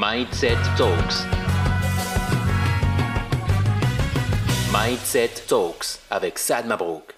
Mindset Talks. Mindset Talks avec Sad Mabrouk.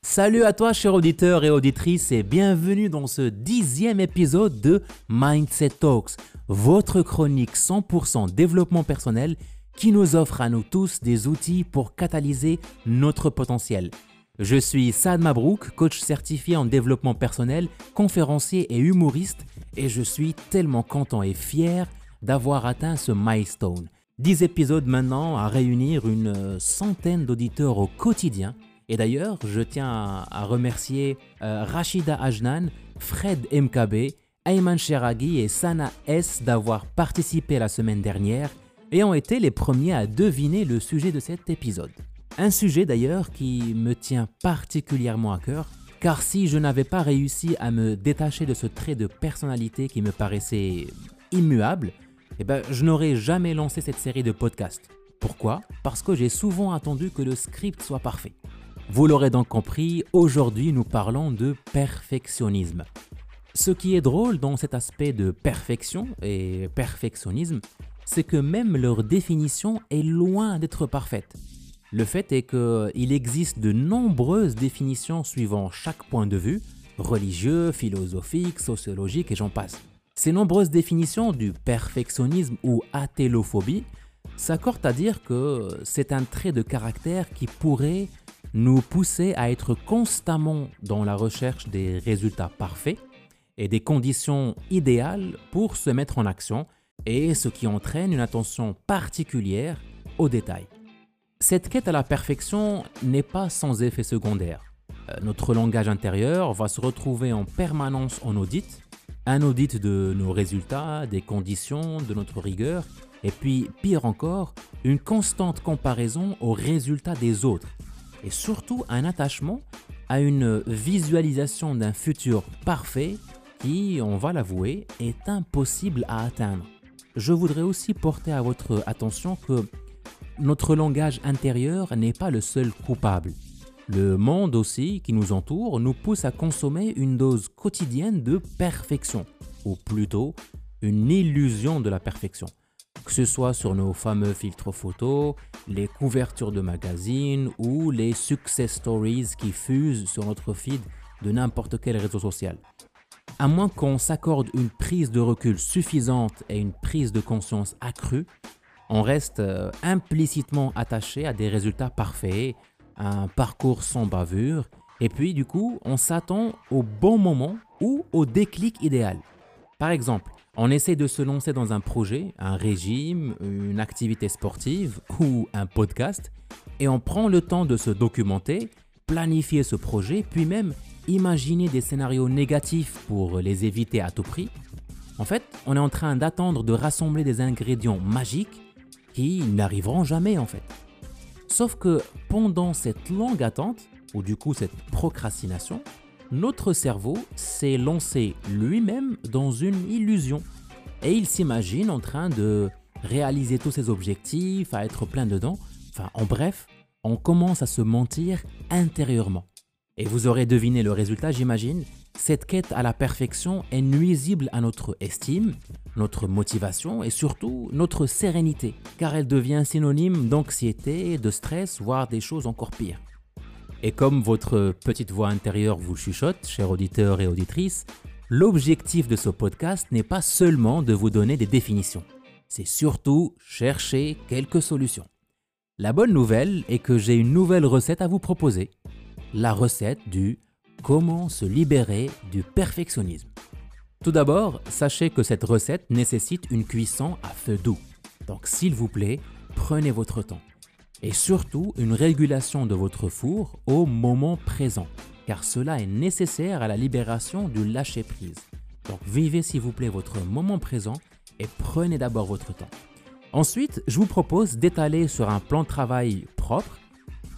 Salut à toi, chers auditeurs et auditrices, et bienvenue dans ce dixième épisode de Mindset Talks, votre chronique 100% développement personnel qui nous offre à nous tous des outils pour catalyser notre potentiel. Je suis Saad Mabrouk, coach certifié en développement personnel, conférencier et humoriste, et je suis tellement content et fier d'avoir atteint ce milestone. 10 épisodes maintenant à réunir une centaine d'auditeurs au quotidien. Et d'ailleurs, je tiens à remercier euh, Rachida Ajnan, Fred MKB, Ayman Cheraghi et Sana S d'avoir participé la semaine dernière et ont été les premiers à deviner le sujet de cet épisode. Un sujet d'ailleurs qui me tient particulièrement à cœur, car si je n'avais pas réussi à me détacher de ce trait de personnalité qui me paraissait immuable, eh ben, je n'aurais jamais lancé cette série de podcasts. Pourquoi? Parce que j'ai souvent attendu que le script soit parfait. Vous l'aurez donc compris, aujourd'hui nous parlons de perfectionnisme. Ce qui est drôle dans cet aspect de perfection et perfectionnisme, c'est que même leur définition est loin d'être parfaite. Le fait est qu'il existe de nombreuses définitions suivant chaque point de vue, religieux, philosophique, sociologique et j'en passe. Ces nombreuses définitions du perfectionnisme ou athélophobie s'accordent à dire que c'est un trait de caractère qui pourrait nous pousser à être constamment dans la recherche des résultats parfaits et des conditions idéales pour se mettre en action et ce qui entraîne une attention particulière aux détails. Cette quête à la perfection n'est pas sans effet secondaire. Euh, notre langage intérieur va se retrouver en permanence en audit, un audit de nos résultats, des conditions, de notre rigueur, et puis pire encore, une constante comparaison aux résultats des autres, et surtout un attachement à une visualisation d'un futur parfait qui, on va l'avouer, est impossible à atteindre. Je voudrais aussi porter à votre attention que notre langage intérieur n'est pas le seul coupable. Le monde aussi qui nous entoure nous pousse à consommer une dose quotidienne de perfection, ou plutôt une illusion de la perfection. Que ce soit sur nos fameux filtres photos, les couvertures de magazines ou les success stories qui fusent sur notre feed de n'importe quel réseau social. À moins qu'on s'accorde une prise de recul suffisante et une prise de conscience accrue, on reste euh, implicitement attaché à des résultats parfaits, à un parcours sans bavure, et puis du coup, on s'attend au bon moment ou au déclic idéal. Par exemple, on essaie de se lancer dans un projet, un régime, une activité sportive ou un podcast, et on prend le temps de se documenter, planifier ce projet, puis même imaginer des scénarios négatifs pour les éviter à tout prix, en fait, on est en train d'attendre de rassembler des ingrédients magiques qui n'arriveront jamais en fait. Sauf que pendant cette longue attente, ou du coup cette procrastination, notre cerveau s'est lancé lui-même dans une illusion. Et il s'imagine en train de réaliser tous ses objectifs, à être plein dedans. Enfin, en bref, on commence à se mentir intérieurement. Et vous aurez deviné le résultat, j'imagine. Cette quête à la perfection est nuisible à notre estime, notre motivation et surtout notre sérénité, car elle devient synonyme d'anxiété, de stress, voire des choses encore pires. Et comme votre petite voix intérieure vous chuchote, chers auditeurs et auditrices, l'objectif de ce podcast n'est pas seulement de vous donner des définitions, c'est surtout chercher quelques solutions. La bonne nouvelle est que j'ai une nouvelle recette à vous proposer la recette du comment se libérer du perfectionnisme? Tout d'abord, sachez que cette recette nécessite une cuisson à feu doux. Donc s'il vous plaît, prenez votre temps. Et surtout une régulation de votre four au moment présent, car cela est nécessaire à la libération du lâcher-prise. Donc vivez s'il vous plaît votre moment présent et prenez d'abord votre temps. Ensuite, je vous propose d'étaler sur un plan de travail propre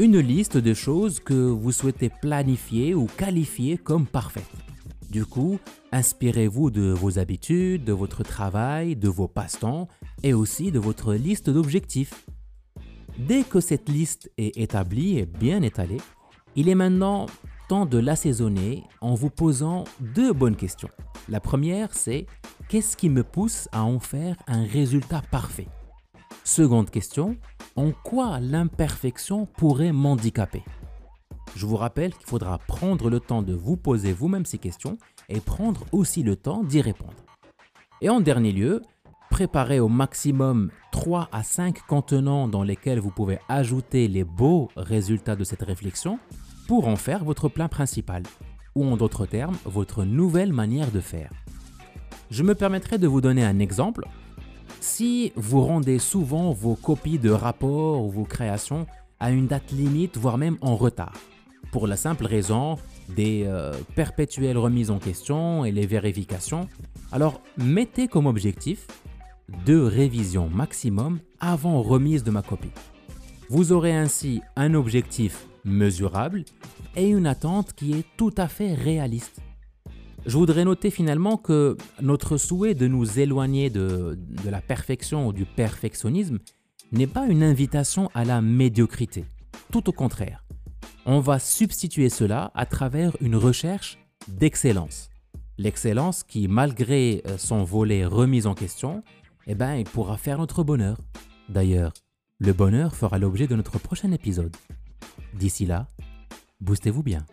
une liste de choses que vous souhaitez planifier ou qualifier comme parfaites. Du coup, inspirez-vous de vos habitudes, de votre travail, de vos passe-temps et aussi de votre liste d'objectifs. Dès que cette liste est établie et bien étalée, il est maintenant important de l'assaisonner en vous posant deux bonnes questions. La première, c'est qu'est-ce qui me pousse à en faire un résultat parfait? Seconde question, en quoi l'imperfection pourrait m'handicaper? Je vous rappelle qu'il faudra prendre le temps de vous poser vous-même ces questions et prendre aussi le temps d'y répondre. Et en dernier lieu, préparez au maximum 3 à 5 contenants dans lesquels vous pouvez ajouter les beaux résultats de cette réflexion pour en faire votre plat principal, ou en d'autres termes, votre nouvelle manière de faire. Je me permettrai de vous donner un exemple. Si vous rendez souvent vos copies de rapports ou vos créations à une date limite, voire même en retard, pour la simple raison des euh, perpétuelles remises en question et les vérifications, alors mettez comme objectif deux révisions maximum avant remise de ma copie. Vous aurez ainsi un objectif mesurable et une attente qui est tout à fait réaliste. Je voudrais noter finalement que notre souhait de nous éloigner de, la perfection ou du perfectionnisme n'est pas une invitation à la médiocrité. Tout au contraire. On va substituer cela à travers une recherche d'excellence. L'excellence qui, malgré euh, son volet remise en question, eh ben, pourra faire notre bonheur. D'ailleurs, le bonheur fera l'objet de notre prochain épisode. D'ici là, boostez-vous bien.